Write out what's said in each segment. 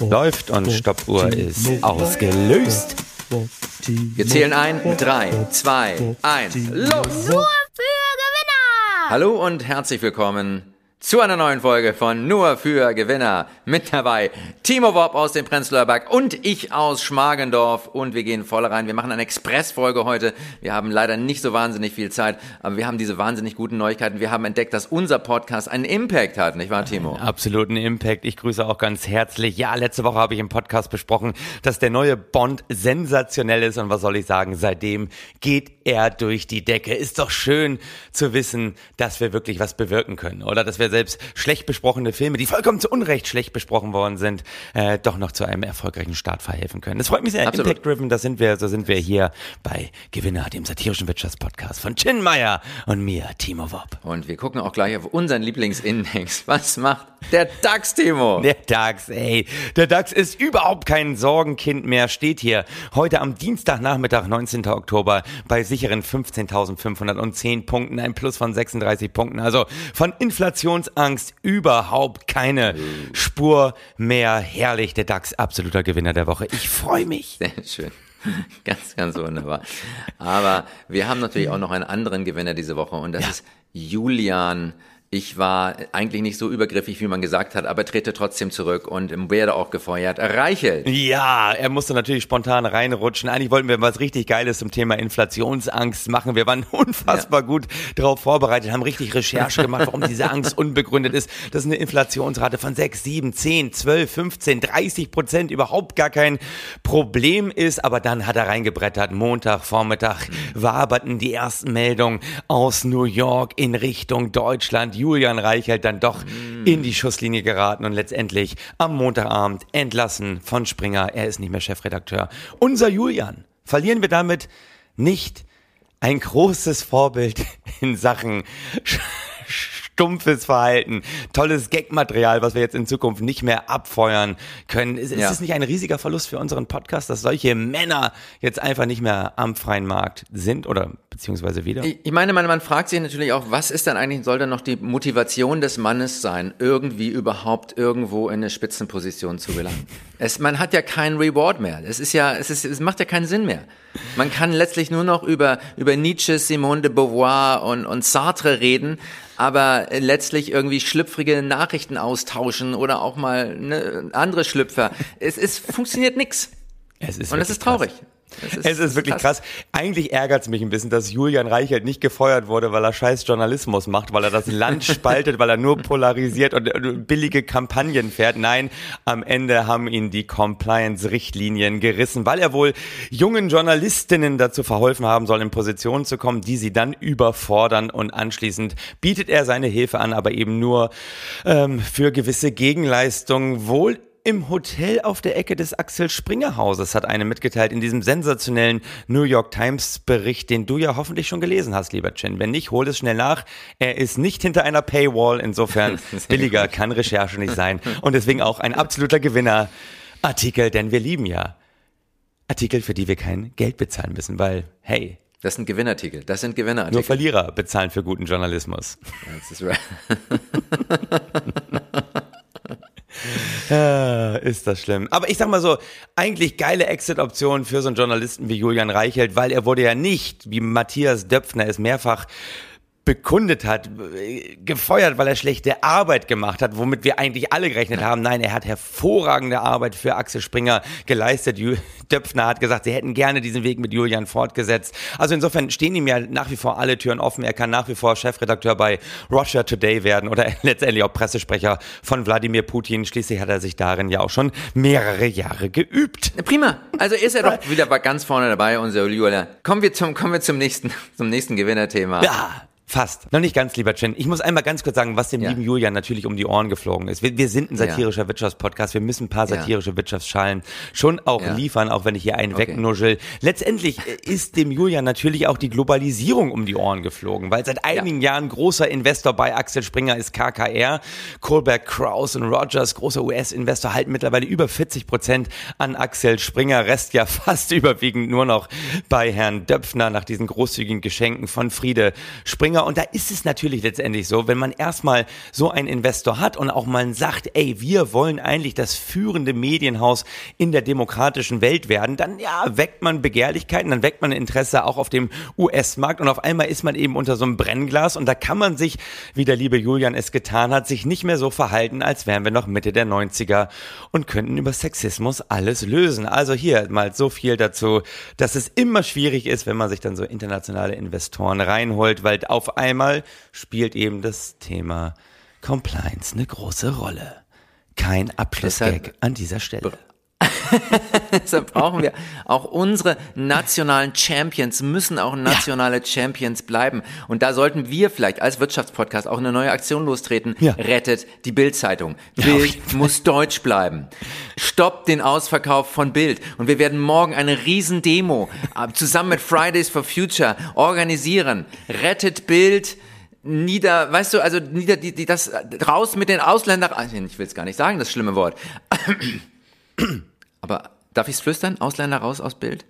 Läuft und Stoppuhr ist ausgelöst. Wir zählen ein. Drei, zwei, eins. Los! Nur für Gewinner! Hallo und herzlich willkommen zu einer neuen Folge von Nur für Gewinner. Mit dabei Timo Wob aus dem Prenzlauer Berg und ich aus Schmargendorf. Und wir gehen voll rein. Wir machen eine Expressfolge heute. Wir haben leider nicht so wahnsinnig viel Zeit, aber wir haben diese wahnsinnig guten Neuigkeiten. Wir haben entdeckt, dass unser Podcast einen Impact hat, nicht wahr, Timo? Absoluten Impact. Ich grüße auch ganz herzlich. Ja, letzte Woche habe ich im Podcast besprochen, dass der neue Bond sensationell ist. Und was soll ich sagen? Seitdem geht er durch die Decke. Ist doch schön zu wissen, dass wir wirklich was bewirken können. Oder dass wir selbst schlecht besprochene Filme, die vollkommen zu Unrecht schlecht besprochen worden sind, äh, doch noch zu einem erfolgreichen Start verhelfen können. Das freut mich sehr. Absolut. Impact-driven, das sind wir, so sind wir hier bei Gewinner, dem satirischen Wirtschaftspodcast von Chin Meyer und mir, Timo Wob. Und wir gucken auch gleich auf unseren Lieblingsindex. Was macht der DAX, Timo? Der DAX, ey. Der DAX ist überhaupt kein Sorgenkind mehr, steht hier heute am Dienstagnachmittag, 19. Oktober, bei sicheren 15.510 Punkten, ein Plus von 36 Punkten. Also von Inflationsangst überhaupt keine Spur mehr. Herrlich, der DAX, absoluter Gewinner der Woche. Ich freue mich. Sehr schön. Ganz, ganz wunderbar. Aber wir haben natürlich auch noch einen anderen Gewinner diese Woche und das Ja. ist Julian. Ich war eigentlich nicht so übergriffig, wie man gesagt hat, aber trete trotzdem zurück und werde auch gefeuert. Reichelt. Ja, er musste natürlich spontan reinrutschen. Eigentlich wollten wir was richtig Geiles zum Thema Inflationsangst machen. Wir waren unfassbar gut darauf vorbereitet, haben richtig Recherche gemacht, warum diese Angst unbegründet ist. Das ist eine Inflationsrate von 6, 7, 10, 12, 15, 30 Prozent überhaupt gar kein Problem ist. Aber dann hat er reingebrettert. Montag, Vormittag waberten die ersten Meldungen aus New York in Richtung Deutschland. Julian Reichelt dann doch in die Schusslinie geraten und letztendlich am Montagabend entlassen von Springer. Er ist nicht mehr Chefredakteur. Unser Julian. Verlieren wir damit nicht ein großes Vorbild in Sachen stumpfes Verhalten, tolles Gagmaterial, was wir jetzt in Zukunft nicht mehr abfeuern können. Ist, ist Ja. es nicht ein riesiger Verlust für unseren Podcast, dass solche Männer jetzt einfach nicht mehr am freien Markt sind oder beziehungsweise wieder? Ich ich meine, man, man fragt sich natürlich auch, was ist dann eigentlich, soll dann noch die Motivation des Mannes sein, irgendwie überhaupt irgendwo in eine Spitzenposition zu gelangen? Es, man hat ja keinen Reward mehr. Es ist ja, es ist, es macht ja keinen Sinn mehr. Man kann letztlich nur noch über, über Nietzsche, Simone de Beauvoir und, und Sartre reden, aber letztlich irgendwie schlüpfrige Nachrichten austauschen oder auch mal ne, andere Schlüpfer. Es, es funktioniert nix. Es ist Und das ist traurig. krass. Es Es ist wirklich krass. Eigentlich ärgert es mich ein bisschen, dass Julian Reichelt nicht gefeuert wurde, weil er scheiß Journalismus macht, weil er das Land spaltet, weil er nur polarisiert und äh, billige Kampagnen fährt. Nein, am Ende haben ihn die Compliance-Richtlinien gerissen, weil er wohl jungen Journalistinnen dazu verholfen haben soll, in Positionen zu kommen, die sie dann überfordern und anschließend bietet er seine Hilfe an, aber eben nur ähm, für gewisse Gegenleistungen wohl im Hotel auf der Ecke des Axel Springer Hauses hat eine mitgeteilt in diesem sensationellen New York Times Bericht, den du ja hoffentlich schon gelesen hast, lieber Chin. Wenn nicht, hol es schnell nach. Er ist nicht hinter einer Paywall, insofern billiger kann Recherche nicht sein und deswegen auch ein absoluter Gewinner Artikel, denn wir lieben ja Artikel, für die wir kein Geld bezahlen müssen, weil hey, Das sind Gewinnerartikel. Das sind nur Gewinnerartikel. Verlierer bezahlen für guten Journalismus. Ist right. Ja, ist das schlimm. Aber ich sag mal so, eigentlich geile Exit-Option für so einen Journalisten wie Julian Reichelt, weil er wurde ja nicht, wie Matthias Döpfner es mehrfach bekundet hat, gefeuert, weil er schlechte Arbeit gemacht hat, womit wir eigentlich alle gerechnet haben. Nein, er hat hervorragende Arbeit für Axel Springer geleistet. Döpfner hat gesagt, sie hätten gerne diesen Weg mit Julian fortgesetzt. Also insofern stehen ihm ja nach wie vor alle Türen offen. Er kann nach wie vor Chefredakteur bei Russia Today werden oder letztendlich auch Pressesprecher von Wladimir Putin. Schließlich hat er sich darin ja auch schon mehrere Jahre geübt. Prima. Also ist er doch wieder ganz vorne dabei, unser Julian. Kommen wir zum, kommen wir zum nächsten, zum nächsten Gewinnerthema. Ja, fast. Noch nicht ganz, lieber Chen. Ich muss einmal ganz kurz sagen, was dem Ja. lieben Julian natürlich um die Ohren geflogen ist. Wir, wir sind ein satirischer Wirtschaftspodcast. Wir müssen ein paar Ja. satirische Wirtschaftsschalen schon auch Ja. liefern, auch wenn ich hier einen Okay. wegnuschel. Letztendlich äh, ist dem Julian natürlich auch die Globalisierung um die Ohren geflogen, weil seit einigen Jahren großer Investor bei Axel Springer ist KKR. Kohlberg, Kraus und Rogers, großer US-Investor, halten mittlerweile über 40 Prozent an Axel Springer. Rest ja fast überwiegend nur noch bei Herrn Döpfner nach diesen großzügigen Geschenken von Friede Springer. Und da ist es natürlich letztendlich so, wenn man erstmal so einen Investor hat und auch mal sagt, ey, wir wollen eigentlich das führende Medienhaus in der demokratischen Welt werden, dann ja, weckt man Begehrlichkeiten, dann weckt man Interesse auch auf dem US-Markt und auf einmal ist man eben unter so einem Brennglas und da kann man sich, wie der liebe Julian es getan hat, sich nicht mehr so verhalten, als wären wir noch Mitte der 90er und könnten über Sexismus alles lösen. Also hier mal so viel dazu, dass es immer schwierig ist, wenn man sich dann so internationale Investoren reinholt, weil auf einmal spielt eben das Thema Compliance eine große Rolle. Kein Abschlussgag an dieser Stelle. Deshalb brauchen wir auch unsere nationalen Champions, müssen auch nationale ja. Champions bleiben. Und da sollten wir vielleicht als Wirtschaftspodcast auch eine neue Aktion lostreten. Ja. Rettet die Bild-Zeitung. Bild ja, muss deutsch bleiben. Stoppt den Ausverkauf von Bild. Und wir werden morgen eine Riesendemo äh, zusammen mit Fridays for Future organisieren. Rettet Bild nieder, weißt du, also nieder, die, die, das raus mit den Ausländern, ich will es gar nicht sagen, das schlimme Wort. Aber darf ich es flüstern? Ausländer raus aus Bild?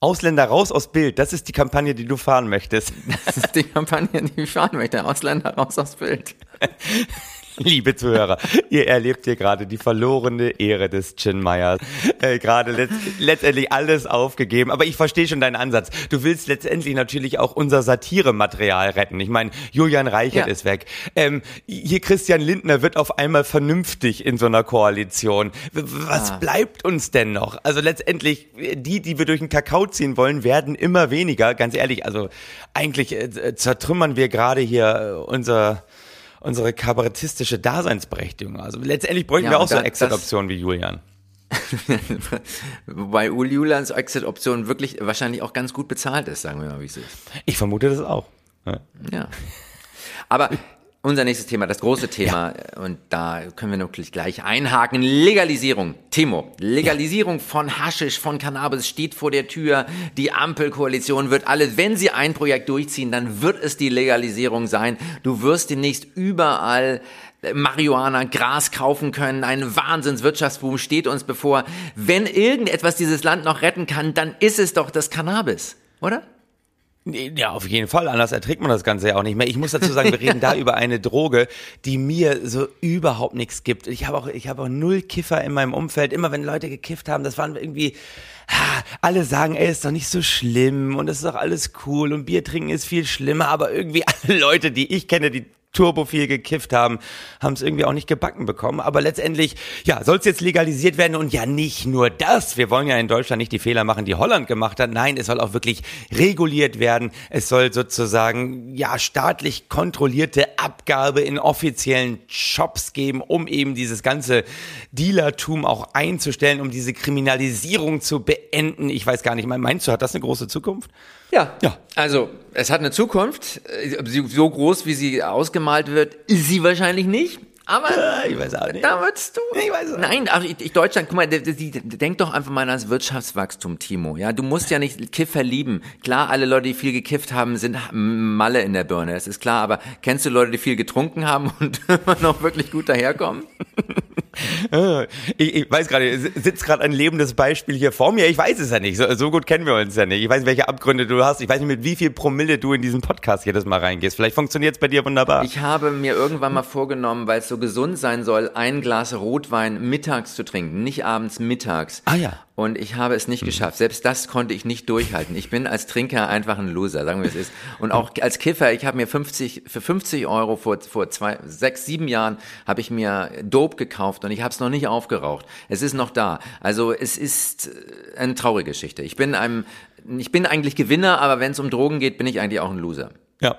Ausländer raus aus Bild, das ist die Kampagne, die du fahren möchtest. Das ist die Kampagne, die ich fahren möchte. Ausländer raus aus Bild. Liebe Zuhörer, ihr erlebt hier gerade die verlorene Ehre des Chin Meyers. Äh, gerade letzt, letztendlich alles aufgegeben. Aber ich verstehe schon deinen Ansatz. Du willst letztendlich natürlich auch unser Satirematerial retten. Ich meine, Julian Reichert ja. ist weg. Ähm, hier Christian Lindner wird auf einmal vernünftig in so einer Koalition. Was ah. bleibt uns denn noch? Also letztendlich, die, die wir durch den Kakao ziehen wollen, werden immer weniger. Ganz ehrlich, also eigentlich äh, zertrümmern wir gerade hier äh, unser unsere kabarettistische Daseinsberechtigung. Also letztendlich bräuchten ja, wir auch so Exit-Optionen wie Julian. Wobei Julians Exit-Option wirklich wahrscheinlich auch ganz gut bezahlt ist, sagen wir mal, wie es ist. Ich vermute das auch. Ja. ja. Aber unser nächstes Thema, das große Thema, ja. und da können wir natürlich gleich einhaken. Legalisierung. Timo, Legalisierung ja. von Haschisch, von Cannabis steht vor der Tür. Die Ampelkoalition wird alle, wenn sie ein Projekt durchziehen, dann wird es die Legalisierung sein. Du wirst demnächst überall Marihuana, Gras kaufen können. Ein Wahnsinnswirtschaftsboom steht uns bevor. Wenn irgendetwas dieses Land noch retten kann, dann ist es doch das Cannabis, oder? Ja, auf jeden Fall. Anders erträgt man das Ganze ja auch nicht mehr. Ich muss dazu sagen, wir reden da über eine Droge, die mir so überhaupt nichts gibt. Ich habe auch, ich habe auch null Kiffer in meinem Umfeld. Immer wenn Leute gekifft haben, das waren irgendwie, alle sagen, ey, ist doch nicht so schlimm und es ist doch alles cool und Bier trinken ist viel schlimmer, aber irgendwie alle Leute, die ich kenne, die turbo viel gekifft haben, haben es irgendwie auch nicht gebacken bekommen. Aber letztendlich, ja, soll es jetzt legalisiert werden und ja nicht nur das. Wir wollen ja in Deutschland nicht die Fehler machen, die Holland gemacht hat. Nein, es soll auch wirklich reguliert werden. Es soll sozusagen, ja, staatlich kontrollierte Abgabe in offiziellen Shops geben, um eben dieses ganze Dealertum auch einzustellen, um diese Kriminalisierung zu beenden. Ich weiß gar nicht, meinst du, hat das eine große Zukunft? Ja. ja. Also, es hat eine Zukunft. So groß, wie sie ausgemalt wird, ist sie wahrscheinlich nicht. Aber ich weiß auch nicht. Da würdest du. Ich weiß auch Nein, ach, ich, ich, Deutschland, guck mal, die, die, denk doch einfach mal ans Wirtschaftswachstum, Timo. Ja, du musst ja nicht Kiffer lieben. Klar, alle Leute, die viel gekifft haben, sind Malle in der Birne. Das ist klar. Aber kennst du Leute, die viel getrunken haben und immer noch wirklich gut daherkommen? Ich, ich weiß gerade, sitzt gerade ein lebendes Beispiel hier vor mir. Ich weiß es ja nicht. So, so, gut kennen wir uns ja nicht. Ich weiß, welche Abgründe du hast. Ich weiß nicht, mit wie viel Promille du in diesen Podcast jedes Mal reingehst. Vielleicht funktioniert es bei dir wunderbar. Ich habe mir irgendwann mal vorgenommen, weil es so gesund sein soll, ein Glas Rotwein mittags zu trinken, nicht abends mittags. Ah ja. Und ich habe es nicht mhm. geschafft. Selbst das konnte ich nicht durchhalten. Ich bin als Trinker einfach ein Loser, sagen wir es ist. Und auch als Kiffer, ich habe mir 50, für 50 Euro vor, vor zwei, sechs, sieben Jahren habe ich mir Dope gekauft und ich habe es noch nicht aufgeraucht. Es ist noch da. Also es ist äh, eine traurige Geschichte. Ich bin einem, ich bin eigentlich Gewinner, aber wenn es um Drogen geht, bin ich eigentlich auch ein Loser. Ja,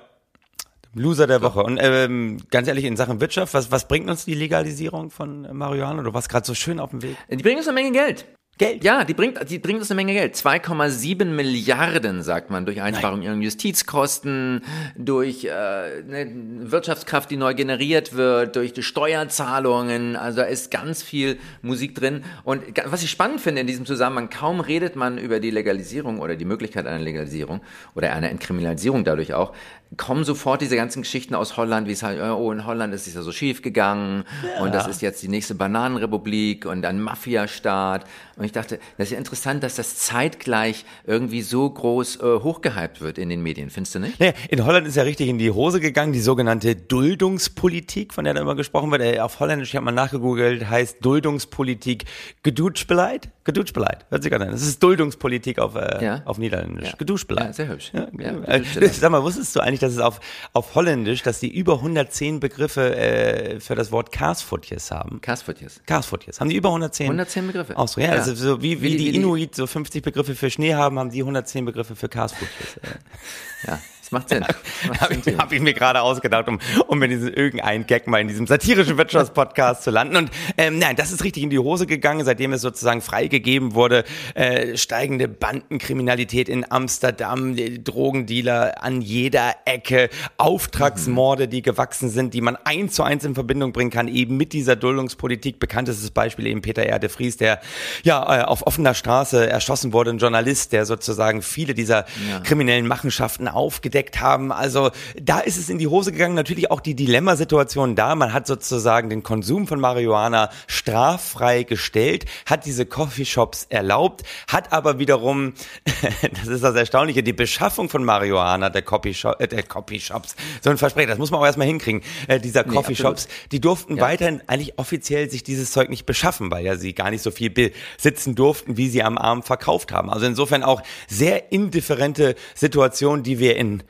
Loser der Woche. Und ähm, ganz ehrlich, in Sachen Wirtschaft, was, was bringt uns die Legalisierung von Marihuana? Du warst gerade so schön auf dem Weg. Die bringen uns eine Menge Geld. Geld? Ja, die bringt, die bringt uns eine Menge Geld. 2,7 Milliarden, sagt man, durch Einsparung ihrer Justizkosten, durch äh, eine Wirtschaftskraft, die neu generiert wird, durch die Steuerzahlungen. Also da ist ganz viel Musik drin. Und was ich spannend finde in diesem Zusammenhang, kaum redet man über die Legalisierung oder die Möglichkeit einer Legalisierung oder einer Entkriminalisierung dadurch auch, kommen sofort diese ganzen Geschichten aus Holland, wie es halt, oh, in Holland ist es ja so schief gegangen ja. und das ist jetzt die nächste Bananenrepublik und ein Mafiastaat. Und ich dachte, das ist ja interessant, dass das zeitgleich irgendwie so groß äh, hochgehypt wird in den Medien. Findest du nicht? Naja, in Holland ist ja richtig in die Hose gegangen, die sogenannte Duldungspolitik, von der da immer gesprochen wird. Äh, Auf Holländisch, ich habe mal nachgegoogelt, heißt Duldungspolitik Gedutschbeleid? Gedutschbeleid, hört sich gerade an. Das ist Duldungspolitik auf, äh, Ja. auf Niederländisch. Ja. Gedutschbeleid. Ja, sehr hübsch. Ja, Ja, äh, Gedutschbeleid. sag mal, wusstest du eigentlich, dass es auf, auf Holländisch, dass die über 110 Begriffe äh, für das Wort Karsfutjes haben? Kasfutjes. Karsfutjes. Haben die über 110? 110 Begriffe. Auch so, ja, Ja. Also so wie, wie, Wie die- die Inuit so 50 Begriffe für Schnee haben, haben die 110 Begriffe für Karsfutjes. Äh. Ja, macht Sinn. Habe ich, hab ich mir gerade ausgedacht, um, um mir diesen irgendeinen Gag mal in diesem satirischen Wirtschaftspodcast zu landen. Und ähm, nein, das ist richtig in die Hose gegangen, seitdem es sozusagen freigegeben wurde. Äh, steigende Bandenkriminalität in Amsterdam, Drogendealer an jeder Ecke, Auftragsmorde, die gewachsen sind, die man eins zu eins in Verbindung bringen kann, eben mit dieser Duldungspolitik. Bekanntestes Beispiel eben Peter R. de Vries, der ja äh, auf offener Straße erschossen wurde, ein Journalist, der sozusagen viele dieser kriminellen Machenschaften aufgedeckt haben. Also da ist es in die Hose gegangen. Natürlich auch die Dilemmasituation da. Man hat sozusagen den Konsum von Marihuana straffrei gestellt, hat diese Coffeeshops erlaubt, hat aber wiederum, das ist das Erstaunliche, die Beschaffung von Marihuana der, Coffeeshop, äh, der Coffeeshops, so ein Versprechen, das muss man auch erstmal hinkriegen, äh, dieser Coffeeshops, die durften weiterhin eigentlich offiziell sich dieses Zeug nicht beschaffen, weil ja sie gar nicht so viel besitzen durften, wie sie am Abend verkauft haben. Also insofern auch sehr indifferente Situation, die wir in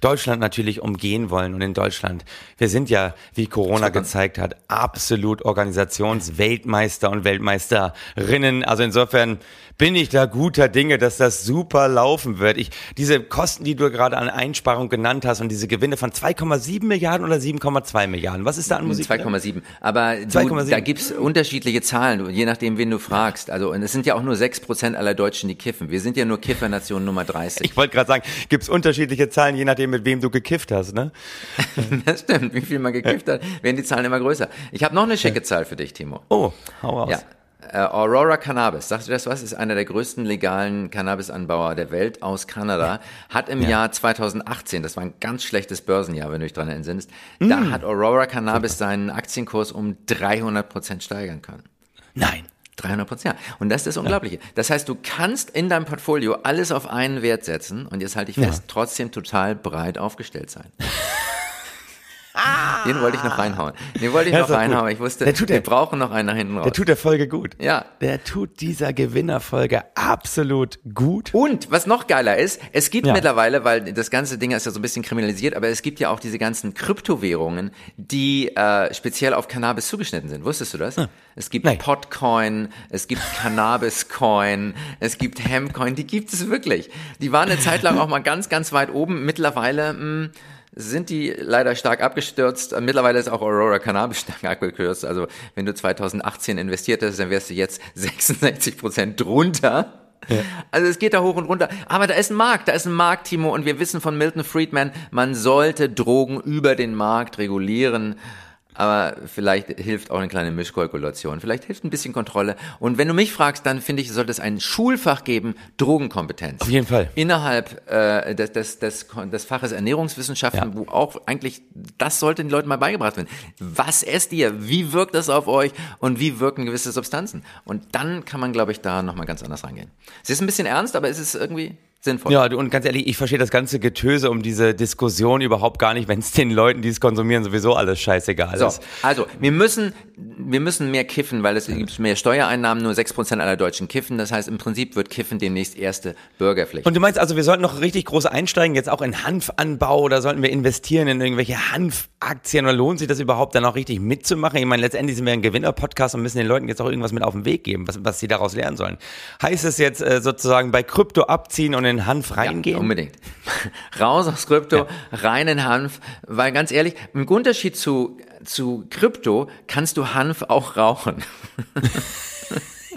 Deutschland natürlich umgehen wollen. Und in Deutschland, wir sind ja, wie Corona gezeigt hat, absolut Organisationsweltmeister und Weltmeisterinnen. Also insofern bin ich da guter Dinge, dass das super laufen wird. Ich, diese Kosten, die du gerade an Einsparung genannt hast und diese Gewinne von 2,7 Milliarden oder 7,2 Milliarden, was ist da an Musik? drin? 2,7. Aber du, 2,7. da gibt's unterschiedliche Zahlen, je nachdem, wen du fragst. Also, und es sind ja auch nur 6% aller Deutschen, die kiffen. Wir sind ja nur Kiffernation Nummer 30. Ich wollte gerade sagen, gibt's unterschiedliche Zahlen, je nachdem, mit wem du gekifft hast, ne? Das stimmt. Wie viel man gekifft hat, werden die Zahlen immer größer. Ich habe noch eine schicke Zahl für dich, Timo. Oh, hau aus. Ja. Äh, Aurora Cannabis, sagst du das was? Ist einer der größten legalen Cannabisanbauer der Welt aus Kanada. Hat im Jahr 2018, das war ein ganz schlechtes Börsenjahr, wenn du dich dran entsinnst, Mm. da hat Aurora Cannabis seinen Aktienkurs um 300 Prozent steigern können. Nein. 300 Prozent, ja. Und das ist das Unglaubliche. Das heißt, du kannst in deinem Portfolio alles auf einen Wert setzen und jetzt halte ich fest, trotzdem total breit aufgestellt sein. Den wollte ich noch reinhauen. Den wollte ich noch reinhauen. gut. Ich wusste, Der tut wir der- brauchen noch einen nach hinten raus. Der tut der Folge gut. Ja. Der tut dieser Gewinnerfolge absolut gut. Und was noch geiler ist, es gibt Ja. mittlerweile, weil das ganze Ding ist ja so ein bisschen kriminalisiert, aber es gibt ja auch diese ganzen Kryptowährungen, die äh, speziell auf Cannabis zugeschnitten sind. Wusstest du das? Es gibt Nein. Potcoin, es gibt Cannabiscoin, es gibt Hempcoin, die gibt es wirklich. Die waren eine Zeit lang auch mal ganz, ganz weit oben. Mittlerweile mh, sind die leider stark abgestürzt. Mittlerweile ist auch Aurora Cannabis stark abgekürzt. Also wenn du 2018 investiert hast, dann wärst du jetzt 66 Prozent drunter. Also es geht da hoch und runter. Aber da ist ein Markt, da ist ein Markt, Timo. Und wir wissen von Milton Friedman, man sollte Drogen über den Markt regulieren. Aber vielleicht hilft auch eine kleine Mischkalkulation. Vielleicht hilft ein bisschen Kontrolle. Und wenn du mich fragst, dann finde ich, sollte es ein Schulfach geben, Drogenkompetenz. Auf jeden Fall. Innerhalb äh, des, des, des, des Faches Ernährungswissenschaften, wo auch eigentlich, das sollte den Leuten mal beigebracht werden. Was esst ihr? Wie wirkt das auf euch? Und wie wirken gewisse Substanzen? Und dann kann man, glaube ich, da nochmal ganz anders rangehen. Es ist ein bisschen ernst, aber es ist irgendwie sinnvoll. Ja, und ganz ehrlich, ich verstehe das ganze Getöse um diese Diskussion überhaupt gar nicht, wenn es den Leuten, die es konsumieren, sowieso alles scheißegal So, ist. also wir müssen, wir müssen mehr kiffen, weil es gibt mehr Steuereinnahmen, nur 6% aller Deutschen kiffen. Das heißt, im Prinzip wird Kiffen demnächst erste Bürgerpflicht. Und du meinst also, wir sollten noch richtig groß einsteigen, jetzt auch in Hanfanbau oder sollten wir investieren in irgendwelche Hanfaktien oder lohnt sich das überhaupt dann auch richtig mitzumachen? Ich meine, letztendlich sind wir ein Gewinner-Podcast und müssen den Leuten jetzt auch irgendwas mit auf den Weg geben, was, was sie daraus lernen sollen. Heißt es jetzt äh, sozusagen bei Krypto abziehen und in Hanf reingehen? Ja, unbedingt. Raus aus Krypto, rein in Hanf, weil ganz ehrlich, im Unterschied zu, zu Krypto kannst du Hanf auch rauchen.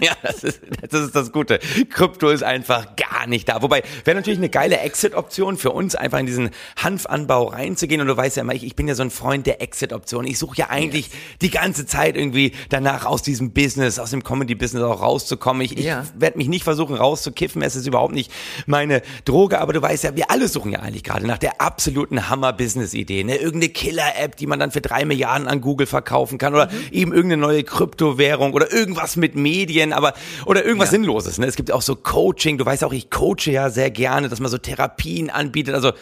Ja, das ist, das ist das Gute. Krypto ist einfach gar nicht da. Wobei, wäre natürlich eine geile Exit-Option für uns, einfach in diesen Hanfanbau reinzugehen. Und du weißt ja immer, ich, ich bin ja so ein Freund der Exit-Option. Ich suche ja eigentlich yes. die ganze Zeit irgendwie danach aus diesem Business, aus dem Comedy-Business auch rauszukommen. Ich, ja. ich werde mich nicht versuchen rauszukiffen. Es ist überhaupt nicht meine Droge. Aber du weißt ja, wir alle suchen ja eigentlich gerade nach der absoluten Hammer-Business-Idee. Ne? Irgendeine Killer-App, die man dann für drei Milliarden an Google verkaufen kann. Oder mhm. eben irgendeine neue Kryptowährung oder irgendwas mit Medien. Aber, oder irgendwas ja. Sinnloses. Ne? Es gibt auch so Coaching. Du weißt auch, ich coache ja sehr gerne, dass man so Therapien anbietet. Also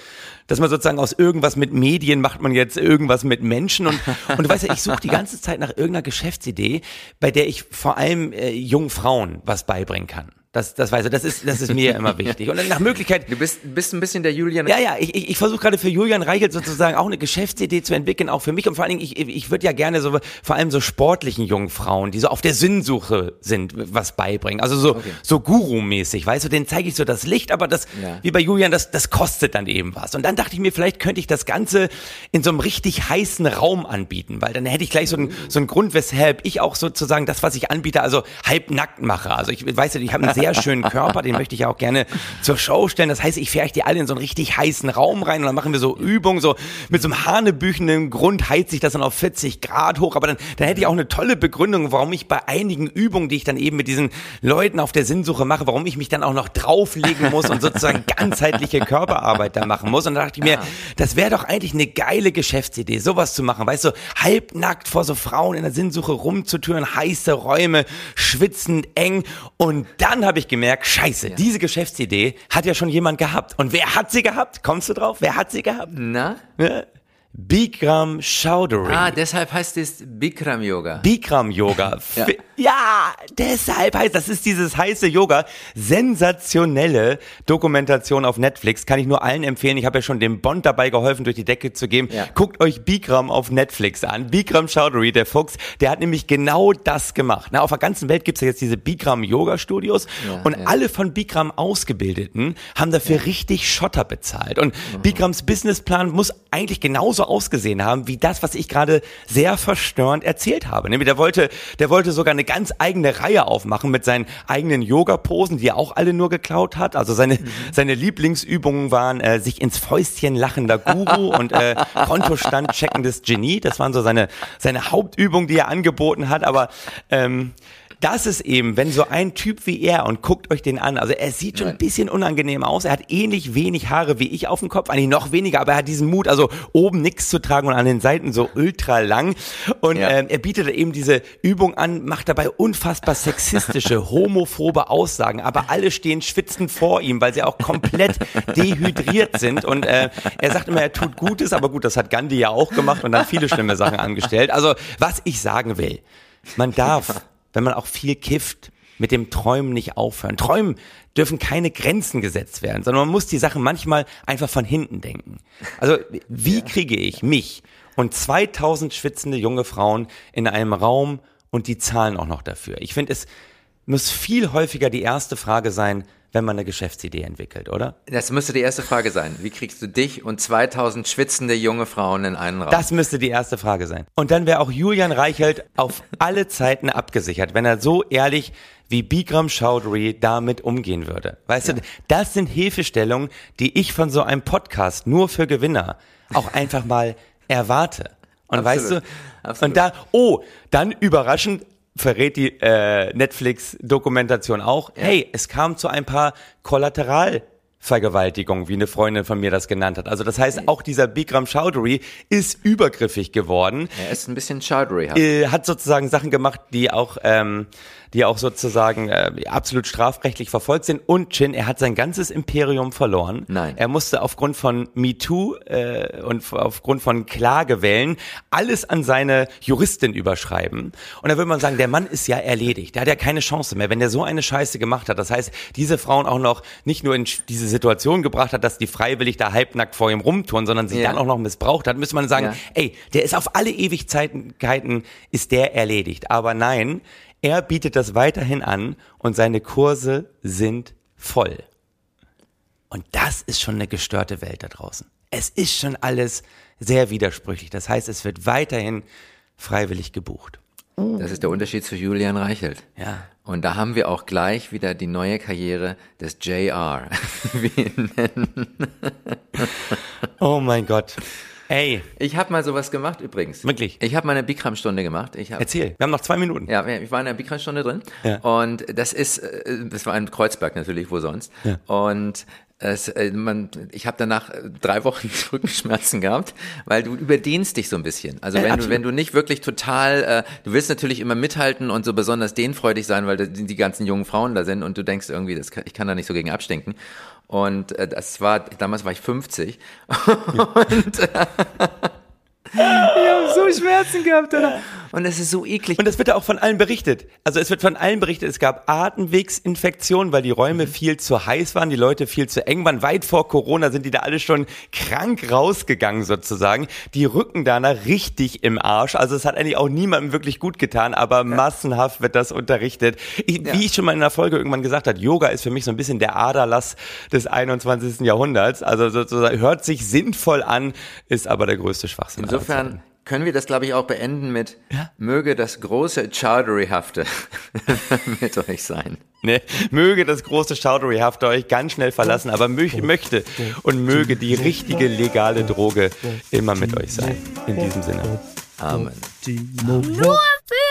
dass man sozusagen aus irgendwas mit Medien macht man jetzt irgendwas mit Menschen und, und du weißt ja, ich suche die ganze Zeit nach irgendeiner Geschäftsidee, bei der ich vor allem äh, jungen Frauen was beibringen kann. Das, das weiß ich, das ist, das ist mir immer wichtig. Und nach Möglichkeit. Du bist, bist ein bisschen der Julian. Ja, ja, ich, ich, ich versuche gerade für Julian Reichelt sozusagen auch eine Geschäftsidee zu entwickeln, auch für mich. Und vor allen Dingen, ich, ich würde ja gerne so, vor allem so sportlichen jungen Frauen, die so auf der Sinnsuche sind, was beibringen. Also so, okay. so Guru-mäßig, weißt du, denen zeige ich so das Licht, aber das, ja. wie bei Julian, das, das kostet dann eben was. Und dann dachte ich mir, vielleicht könnte ich das Ganze in so einem richtig heißen Raum anbieten, weil dann hätte ich gleich so einen, so einen Grund, weshalb ich auch sozusagen das, was ich anbiete, also halb nackt mache. Also ich weiß ja, ich habe einen sehr schönen Körper, den möchte ich ja auch gerne zur Show stellen. Das heißt, ich fähre die alle in so einen richtig heißen Raum rein und dann machen wir so Übungen, so mit so einem hanebüchenden Grund heizt sich das dann auf 40 Grad hoch. Aber dann, dann hätte ich auch eine tolle Begründung, warum ich bei einigen Übungen, die ich dann eben mit diesen Leuten auf der Sinnsuche mache, warum ich mich dann auch noch drauflegen muss und sozusagen ganzheitliche Körperarbeit da machen muss. Und da dachte ich mir, das wäre doch eigentlich eine geile Geschäftsidee, sowas zu machen. Weißt du, halbnackt vor so Frauen in der Sinnsuche rumzutüren, heiße Räume, schwitzend eng. Und dann habe ich gemerkt, scheiße, ja. diese Geschäftsidee hat ja schon jemand gehabt. Und wer hat sie gehabt? Kommst du drauf? Wer hat sie gehabt? Na? Ja. Bikram Chaudhary. Ah, deshalb heißt es Bikram Yoga. Bikram Yoga. ja. ja, deshalb heißt das ist dieses heiße Yoga. Sensationelle Dokumentation auf Netflix. Kann ich nur allen empfehlen. Ich habe ja schon dem Bond dabei geholfen, durch die Decke zu gehen. Ja. Guckt euch Bikram auf Netflix an. Bikram Chaudhary, der Fuchs, der hat nämlich genau das gemacht. Na, auf der ganzen Welt gibt's ja jetzt diese Bikram Yoga Studios ja, und alle von Bikram Ausgebildeten haben dafür richtig Schotter bezahlt. Und. Bikrams Businessplan muss eigentlich genauso ausgesehen haben, wie das, was ich gerade sehr verstörend erzählt habe. Nämlich der wollte, der wollte sogar eine ganz eigene Reihe aufmachen mit seinen eigenen Yoga-Posen, die er auch alle nur geklaut hat. Also seine, mhm. seine Lieblingsübungen waren äh, sich ins Fäustchen lachender Guru und äh, Kontostand checkendes Genie. Das waren so seine, seine Hauptübungen, die er angeboten hat. Aber ähm, das ist eben, wenn so ein Typ wie er und guckt euch den an, also er sieht schon ein bisschen unangenehm aus, er hat ähnlich wenig Haare wie ich auf dem Kopf, eigentlich noch weniger, aber er hat diesen Mut, also oben nichts zu tragen und an den Seiten so ultra lang und ja. ähm, er bietet eben diese Übung an, macht dabei unfassbar sexistische, homophobe Aussagen, aber alle stehen schwitzend vor ihm, weil sie auch komplett dehydriert sind und äh, er sagt immer, er tut Gutes, aber gut, das hat Gandhi ja auch gemacht und dann viele schlimme Sachen angestellt. Also was ich sagen will, man darf wenn man auch viel kifft, mit dem Träumen nicht aufhören. Träumen dürfen keine Grenzen gesetzt werden, sondern man muss die Sachen manchmal einfach von hinten denken. Also wie kriege ich mich und 2000 schwitzende junge Frauen in einem Raum und die zahlen auch noch dafür? Ich finde, es muss viel häufiger die erste Frage sein, wenn man eine Geschäftsidee entwickelt, oder? Das müsste die erste Frage sein. Wie kriegst du dich und 2000 schwitzende junge Frauen in einen Raum? Das müsste die erste Frage sein. Und dann wäre auch Julian Reichelt auf alle Zeiten abgesichert, wenn er so ehrlich wie Bikram Chaudhry damit umgehen würde. Weißt ja. du, das sind Hilfestellungen, die ich von so einem Podcast nur für Gewinner auch einfach mal erwarte. Und Absolut. weißt du, Absolut. und da, oh, dann überraschend verrät die äh, Netflix-Dokumentation auch, ja. hey, es kam zu ein paar Kollateral- Vergewaltigung, wie eine Freundin von mir das genannt hat. Also das heißt, auch dieser Bikram Chowdhury ist übergriffig geworden. Er ist ein bisschen Chowdhury. Äh, hat sozusagen Sachen gemacht, die auch ähm, die auch sozusagen äh, absolut strafrechtlich verfolgt sind. Und Chin, er hat sein ganzes Imperium verloren. Nein. Er musste aufgrund von MeToo äh, und aufgrund von Klagewellen alles an seine Juristin überschreiben. Und da würde man sagen, der Mann ist ja erledigt. Der hat ja keine Chance mehr, wenn der so eine Scheiße gemacht hat. Das heißt, diese Frauen auch noch nicht nur in diese Situation gebracht hat, dass die freiwillig da halbnackt vor ihm rumtun, sondern sie ja. dann auch noch missbraucht hat, müsste man sagen, ja. ey, der ist auf alle Ewigkeiten ist der erledigt. Aber nein, er bietet das weiterhin an und seine Kurse sind voll. Und das ist schon eine gestörte Welt da draußen. Es ist schon alles sehr widersprüchlich. Das heißt, es wird weiterhin freiwillig gebucht. Das ist der Unterschied zu Julian Reichelt. Ja. Und da haben wir auch gleich wieder die neue Karriere des JR. wie ihn nennen. Oh mein Gott. Ey, Ich habe mal sowas gemacht übrigens. Wirklich? Ich habe mal eine Bikram-Stunde gemacht. Ich hab, erzähl. Wir haben noch zwei Minuten. Ja, ich war in der Bikram-Stunde drin. Ja. Und das ist, äh, das war in Kreuzberg natürlich, wo sonst. Und es, äh, man, ich habe danach äh, drei Wochen Rückenschmerzen gehabt, weil du überdehnst dich so ein bisschen. Also Ja, wenn du, absolut. wenn du nicht wirklich total, äh, du willst natürlich immer mithalten und so besonders dehnfreudig sein, weil die, die ganzen jungen Frauen da sind und du denkst irgendwie, das kann, ich kann da nicht so gegen abstinken. Und äh, das war, damals war ich 50 und äh, ich habe so Schmerzen gehabt, oder? Und es ist so eklig. Und das wird ja auch von allen berichtet. Also es wird von allen berichtet, es gab Atemwegsinfektionen, weil die Räume Mhm. viel zu heiß waren, die Leute viel zu eng waren. Weit vor Corona sind die da alle schon krank rausgegangen sozusagen. Die Rücken da richtig im Arsch. Also es hat eigentlich auch niemandem wirklich gut getan, aber massenhaft wird das unterrichtet. Ich, Ja. Wie ich schon mal in einer Folge irgendwann gesagt habe, Yoga ist für mich so ein bisschen der Aderlass des 21. Jahrhunderts. Also sozusagen hört sich sinnvoll an, ist aber der größte Schwachsinn. Zeiten. Insofern können wir das, glaube ich, auch beenden mit möge das große Chowdhuryhafte mit euch sein. Ne? Möge das große Chowdhury-Hafte euch ganz schnell verlassen, aber mö möchte und möge die richtige legale Droge immer mit euch sein. In diesem Sinne. Amen. Nur für